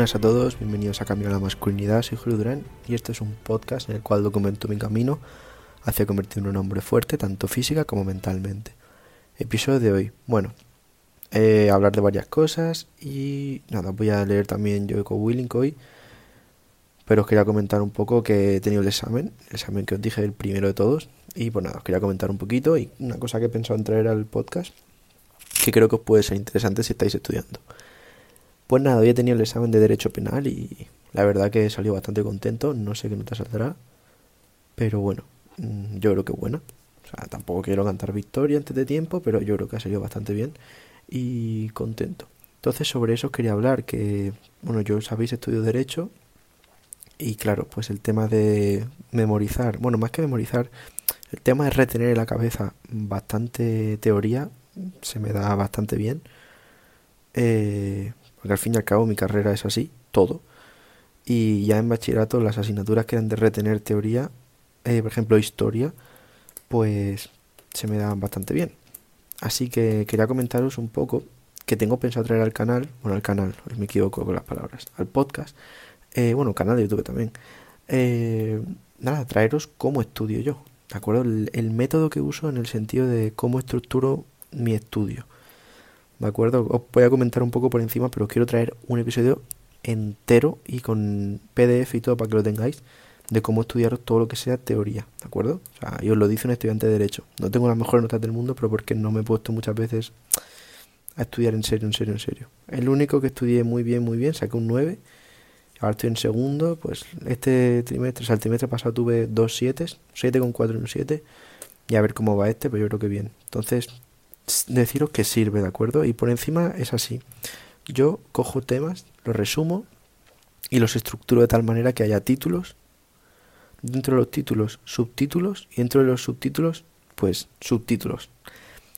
Buenas a todos, bienvenidos a Camino a la Masculinidad, soy Julio Durán y este es un podcast en el cual documento mi camino hacia convertirme en un hombre fuerte, tanto física como mentalmente. Episodio de hoy, bueno, eh, hablar de varias cosas y nada, voy a leer también Joeco Willink hoy, pero os quería comentar un poco que he tenido el examen, el examen que os dije el primero de todos, y pues nada, os quería comentar un poquito y una cosa que he pensado en traer al podcast, que creo que os puede ser interesante si estáis estudiando. Pues nada, hoy he tenido el examen de Derecho Penal y la verdad que he salido bastante contento. No sé qué nota saldrá, pero bueno, mm, yo creo que buena. O sea, tampoco quiero cantar victoria antes de tiempo, pero yo creo que ha salido bastante bien y contento. Entonces, sobre eso quería hablar, que, bueno, yo sabéis, estudio Derecho y claro, pues el tema de memorizar, bueno, más que memorizar, el tema de retener en la cabeza bastante teoría se me da bastante bien. Eh, porque al fin y al cabo mi carrera es así, todo. Y ya en bachillerato las asignaturas que eran de retener teoría, eh, por ejemplo historia, pues se me dan bastante bien. Así que quería comentaros un poco que tengo pensado traer al canal, bueno al canal, me equivoco con las palabras, al podcast, eh, bueno, canal de YouTube también. Eh, nada, traeros cómo estudio yo, ¿de acuerdo? el método que uso en el sentido de cómo estructuro mi estudio. ¿De acuerdo? Os voy a comentar un poco por encima, pero os quiero traer un episodio entero y con PDF y todo para que lo tengáis de cómo estudiar todo lo que sea teoría, ¿de acuerdo? O sea, yo os lo dice un estudiante de Derecho. No tengo las mejores notas del mundo, pero porque no me he puesto muchas veces a estudiar en serio, en serio, en serio. El único que estudié muy bien, muy bien, saqué un 9. Ahora estoy en segundo, pues este trimestre, o sea, el trimestre pasado tuve dos 7, 7 con 4 y un 7. Y a ver cómo va este, pero yo creo que bien. Entonces, deciros que sirve, ¿de acuerdo? Y por encima es así. Yo cojo temas, los resumo y los estructuro de tal manera que haya títulos, dentro de los títulos subtítulos y dentro de los subtítulos pues subtítulos.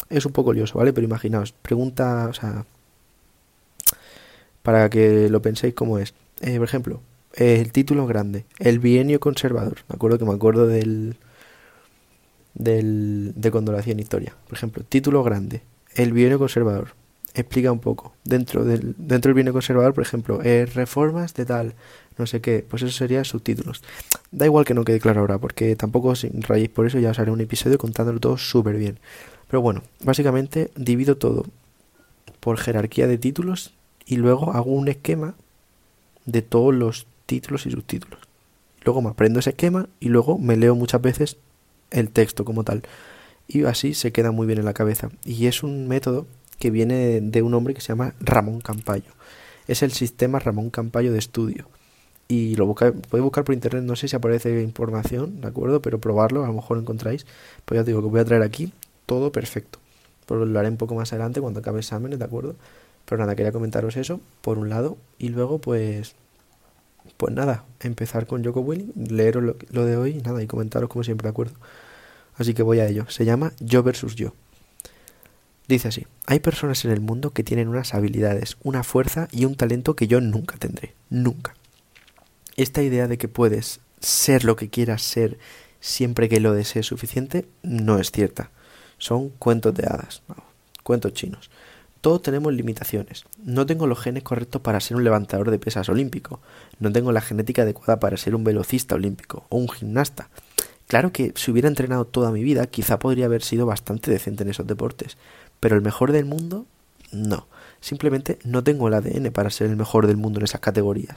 Es un poco lioso, ¿vale? Pero imaginaos, pregunta, o sea, para que lo penséis cómo es. Eh, por ejemplo, el título grande, el bienio conservador. Me acuerdo que me acuerdo del del, de cuando historia. Por ejemplo, título grande, el bienio conservador. Explica un poco. Dentro del, dentro conservador, por ejemplo, eh, reformas de tal, no sé qué, pues eso sería subtítulos. Da igual que no quede claro ahora, porque tampoco os rayéis por eso, ya os haré un episodio contándolo todo súper bien. Pero bueno, básicamente divido todo por jerarquía de títulos y luego hago un esquema de todos los títulos y subtítulos. Luego me aprendo ese esquema y luego me leo muchas veces el texto como tal. Y así se queda muy bien en la cabeza. Y es un método que viene de un hombre que se llama Ramón Campayo. Es el sistema Ramón Campayo de estudio. Y lo busca, podéis buscar por internet, no sé si aparece información, ¿de acuerdo? Pero probarlo, a lo mejor lo encontráis. Pues ya te digo que voy a traer aquí todo perfecto. Pero lo haré un poco más adelante cuando acabe exámenes, ¿de acuerdo? Pero nada, quería comentaros eso, por un lado. Y luego, pues, pues nada, empezar con Joko Willing, leeros lo, lo, de hoy, nada, y comentaros como siempre, ¿de acuerdo? Así que voy a ello. Se llama Yo versus Yo. Dice así, hay personas en el mundo que tienen unas habilidades, una fuerza y un talento que yo nunca tendré. Nunca. Esta idea de que puedes ser lo que quieras ser siempre que lo desees suficiente no es cierta. Son cuentos de hadas, cuentos chinos. Todos tenemos limitaciones. No tengo los genes correctos para ser un levantador de pesas olímpico. No tengo la genética adecuada para ser un velocista olímpico o un gimnasta. Claro que si hubiera entrenado toda mi vida, quizá podría haber sido bastante decente en esos deportes, pero el mejor del mundo, no. Simplemente no tengo el ADN para ser el mejor del mundo en esas categorías.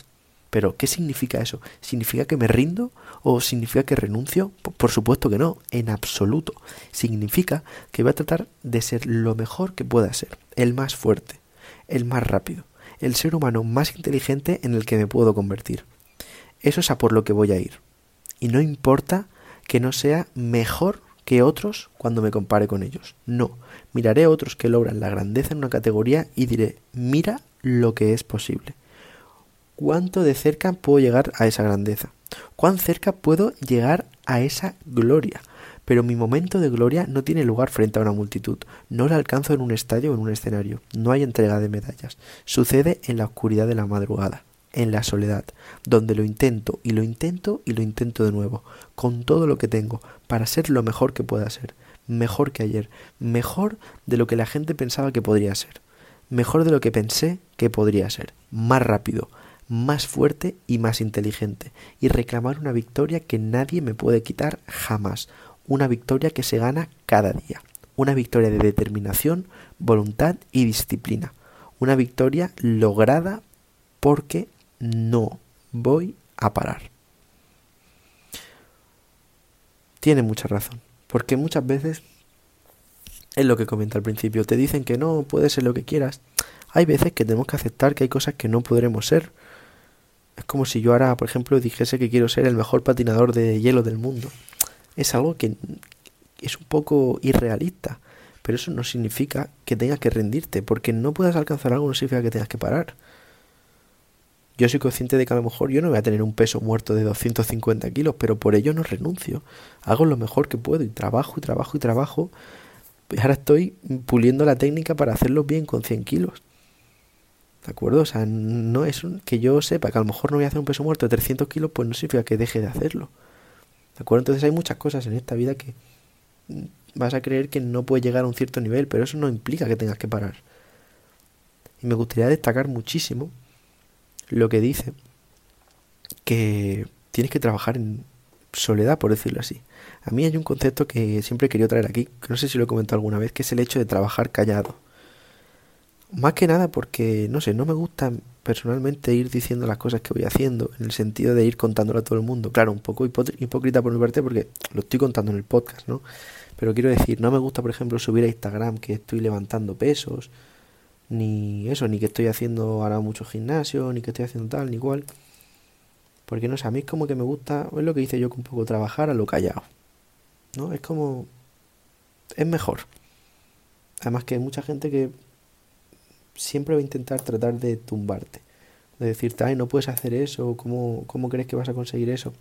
Pero, ¿qué significa eso? ¿Significa que me rindo o significa que renuncio? Por supuesto que no, en absoluto. Significa que voy a tratar de ser lo mejor que pueda ser, el más fuerte, el más rápido, el ser humano más inteligente en el que me puedo convertir. Eso es a por lo que voy a ir. Y no importa que no sea mejor que otros cuando me compare con ellos. No, miraré a otros que logran la grandeza en una categoría y diré, mira lo que es posible. ¿Cuánto de cerca puedo llegar a esa grandeza? ¿Cuán cerca puedo llegar a esa gloria? Pero mi momento de gloria no tiene lugar frente a una multitud. No la alcanzo en un estadio o en un escenario. No hay entrega de medallas. Sucede en la oscuridad de la madrugada en la soledad, donde lo intento y lo intento y lo intento de nuevo, con todo lo que tengo, para ser lo mejor que pueda ser, mejor que ayer, mejor de lo que la gente pensaba que podría ser, mejor de lo que pensé que podría ser, más rápido, más fuerte y más inteligente, y reclamar una victoria que nadie me puede quitar jamás, una victoria que se gana cada día, una victoria de determinación, voluntad y disciplina, una victoria lograda porque no voy a parar. Tiene mucha razón, porque muchas veces es lo que comenta al principio, te dicen que no, puedes ser lo que quieras. Hay veces que tenemos que aceptar que hay cosas que no podremos ser. Es como si yo ahora, por ejemplo, dijese que quiero ser el mejor patinador de hielo del mundo. Es algo que es un poco irrealista, pero eso no significa que tengas que rendirte, porque no puedas alcanzar algo no significa que tengas que parar. Yo soy consciente de que a lo mejor yo no voy a tener un peso muerto de 250 kilos, pero por ello no renuncio. Hago lo mejor que puedo y trabajo y trabajo y trabajo. Ahora estoy puliendo la técnica para hacerlo bien con 100 kilos. ¿De acuerdo? O sea, no es que yo sepa que a lo mejor no voy a hacer un peso muerto de 300 kilos, pues no significa que deje de hacerlo. ¿De acuerdo? Entonces hay muchas cosas en esta vida que vas a creer que no puedes llegar a un cierto nivel, pero eso no implica que tengas que parar. Y me gustaría destacar muchísimo lo que dice que tienes que trabajar en soledad, por decirlo así. A mí hay un concepto que siempre he querido traer aquí, que no sé si lo he comentado alguna vez, que es el hecho de trabajar callado. Más que nada porque, no sé, no me gusta personalmente ir diciendo las cosas que voy haciendo, en el sentido de ir contándolo a todo el mundo. Claro, un poco hipócrita por mi parte porque lo estoy contando en el podcast, ¿no? Pero quiero decir, no me gusta, por ejemplo, subir a Instagram que estoy levantando pesos, ni eso, ni que estoy haciendo ahora mucho gimnasio, ni que estoy haciendo tal, ni igual. Porque no sé, a mí es como que me gusta, es lo que hice yo, que un poco trabajar a lo callado. ¿No? Es como. Es mejor. Además que hay mucha gente que siempre va a intentar tratar de tumbarte. De decirte, ay, no puedes hacer eso, ¿cómo, cómo crees que vas a conseguir eso?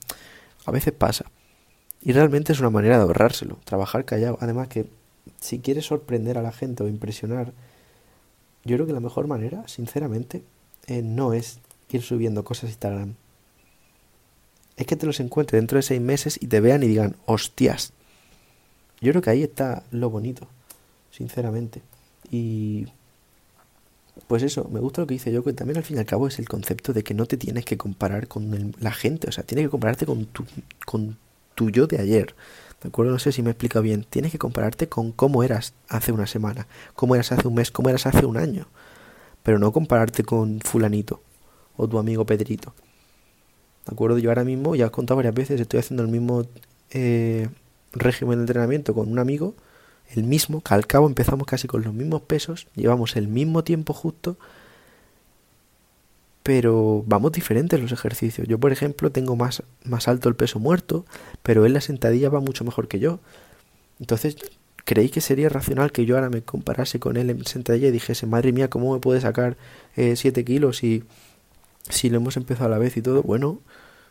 A veces pasa. Y realmente es una manera de ahorrárselo, trabajar callado. Además que si quieres sorprender a la gente o impresionar, yo creo que la mejor manera, sinceramente, eh, no es ir subiendo cosas a Instagram. Es que te los encuentres dentro de seis meses y te vean y digan, hostias. Yo creo que ahí está lo bonito, sinceramente. Y pues eso, me gusta lo que dice yo, que también al fin y al cabo es el concepto de que no te tienes que comparar con la gente, o sea, tienes que compararte con tu, con tu yo de ayer. ¿De acuerdo? No sé si me he explicado bien. Tienes que compararte con cómo eras hace una semana, cómo eras hace un mes, cómo eras hace un año. Pero no compararte con fulanito o tu amigo Pedrito. ¿De acuerdo? Yo ahora mismo, ya he contado varias veces, estoy haciendo el mismo eh, régimen de entrenamiento con un amigo, el mismo, que al cabo empezamos casi con los mismos pesos, llevamos el mismo tiempo justo, pero vamos diferentes los ejercicios. Yo, por ejemplo, tengo más, más alto el peso muerto, pero él la sentadilla va mucho mejor que yo. Entonces, ¿creéis que sería racional que yo ahora me comparase con él en sentadilla y dijese, madre mía, ¿cómo me puede sacar 7 eh, kilos si, si lo hemos empezado a la vez y todo? Bueno,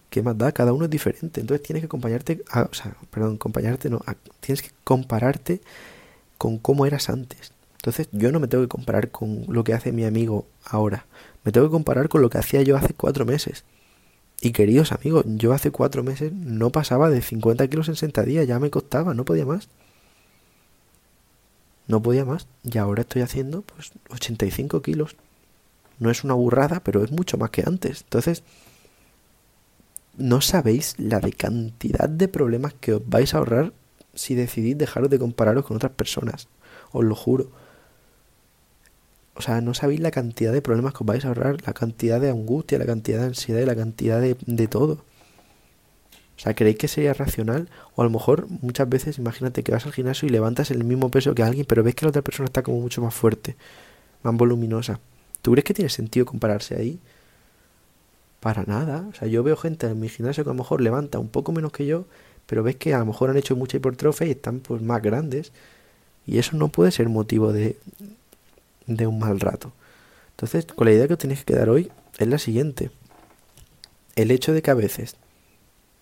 ¿qué más da? Cada uno es diferente. Entonces tienes que acompañarte, sea, perdón, acompañarte, no, tienes que compararte con cómo eras antes. Entonces yo no me tengo que comparar con lo que hace mi amigo ahora. Me tengo que comparar con lo que hacía yo hace cuatro meses. Y queridos amigos, yo hace cuatro meses no pasaba de 50 kilos en sentadilla, ya me costaba, no podía más. No podía más. Y ahora estoy haciendo pues 85 kilos. No es una burrada, pero es mucho más que antes. Entonces, no sabéis la de cantidad de problemas que os vais a ahorrar si decidís dejaros de compararos con otras personas. Os lo juro. O sea, no sabéis la cantidad de problemas que os vais a ahorrar, la cantidad de angustia, la cantidad de ansiedad y la cantidad de, de todo. O sea, ¿creéis que sería racional? O a lo mejor muchas veces, imagínate que vas al gimnasio y levantas el mismo peso que alguien, pero ves que la otra persona está como mucho más fuerte, más voluminosa. ¿Tú crees que tiene sentido compararse ahí? Para nada. O sea, yo veo gente en mi gimnasio que a lo mejor levanta un poco menos que yo, pero ves que a lo mejor han hecho mucha hipertrofia y están pues más grandes. Y eso no puede ser motivo de, de un mal rato. Entonces, con la idea que os tenéis que quedar hoy es la siguiente. El hecho de que a veces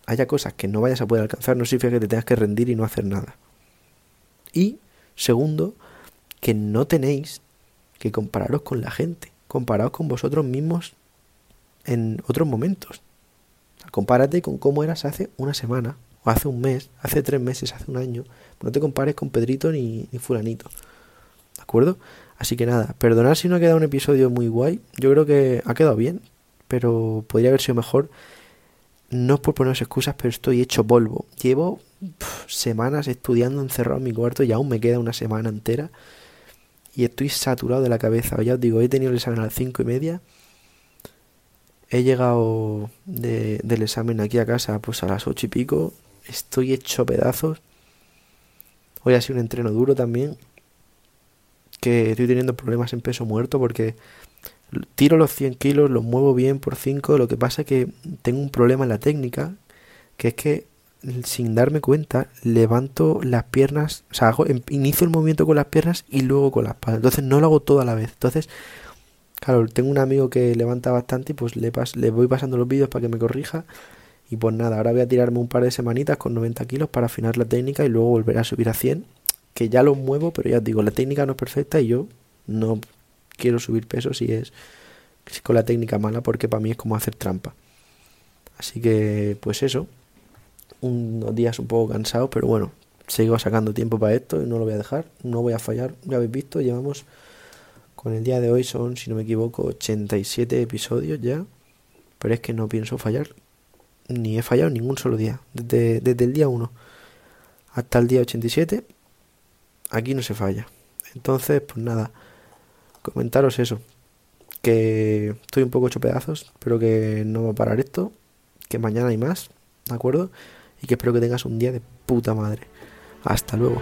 haya cosas que no vayas a poder alcanzar no significa que te tengas que rendir y no hacer nada. Y, segundo, que no tenéis que compararos con la gente. Comparaos con vosotros mismos en otros momentos. Compárate con cómo eras hace una semana, o hace un mes, hace tres meses, hace un año. No te compares con Pedrito ni, ni fulanito. ¿De acuerdo? Así que nada, perdonad si no ha quedado un episodio muy guay. Yo creo que ha quedado bien. pero podría haber sido mejor. No es por poneros excusas, pero estoy hecho polvo. Llevo semanas estudiando encerrado en mi cuarto y aún me queda una semana entera. Y estoy saturado de la cabeza. Ya os digo, he tenido el examen a las cinco y media. He llegado del examen aquí a casa pues a las ocho y pico. Estoy hecho pedazos. Hoy ha sido un entreno duro también. Que estoy teniendo problemas en peso muerto porque tiro los 100 kilos, los muevo bien por 5. Lo que pasa es que tengo un problema en la técnica. Que es que sin darme cuenta levanto las piernas. O sea, hago, em, inicio el movimiento con las piernas y luego con las espalda. Entonces no lo hago todo a la vez. Entonces, claro, tengo un amigo que levanta bastante y pues le, pas, le voy pasando los vídeos para que me corrija. Y pues nada, ahora voy a tirarme un par de semanitas con 90 kilos para afinar la técnica y luego volver a subir a 100. Que ya lo muevo, pero ya os digo, la técnica no es perfecta y yo no quiero subir peso si es con la técnica mala porque para mí es como hacer trampa. Así que pues eso, unos días un poco cansados, pero bueno, sigo sacando tiempo para esto y no lo voy a dejar, no voy a fallar. Ya habéis visto, llevamos con el día de hoy son, si no me equivoco, 87 episodios ya, pero es que no pienso fallar ni he fallado ningún solo día. Desde, desde el día 1 hasta el día 87, aquí no se falla. Entonces, pues nada, comentaros eso. Que estoy un poco hecho pedazos, pero que no va a parar esto. Que mañana hay más, ¿de acuerdo? Y que espero que tengas un día de puta madre. Hasta luego.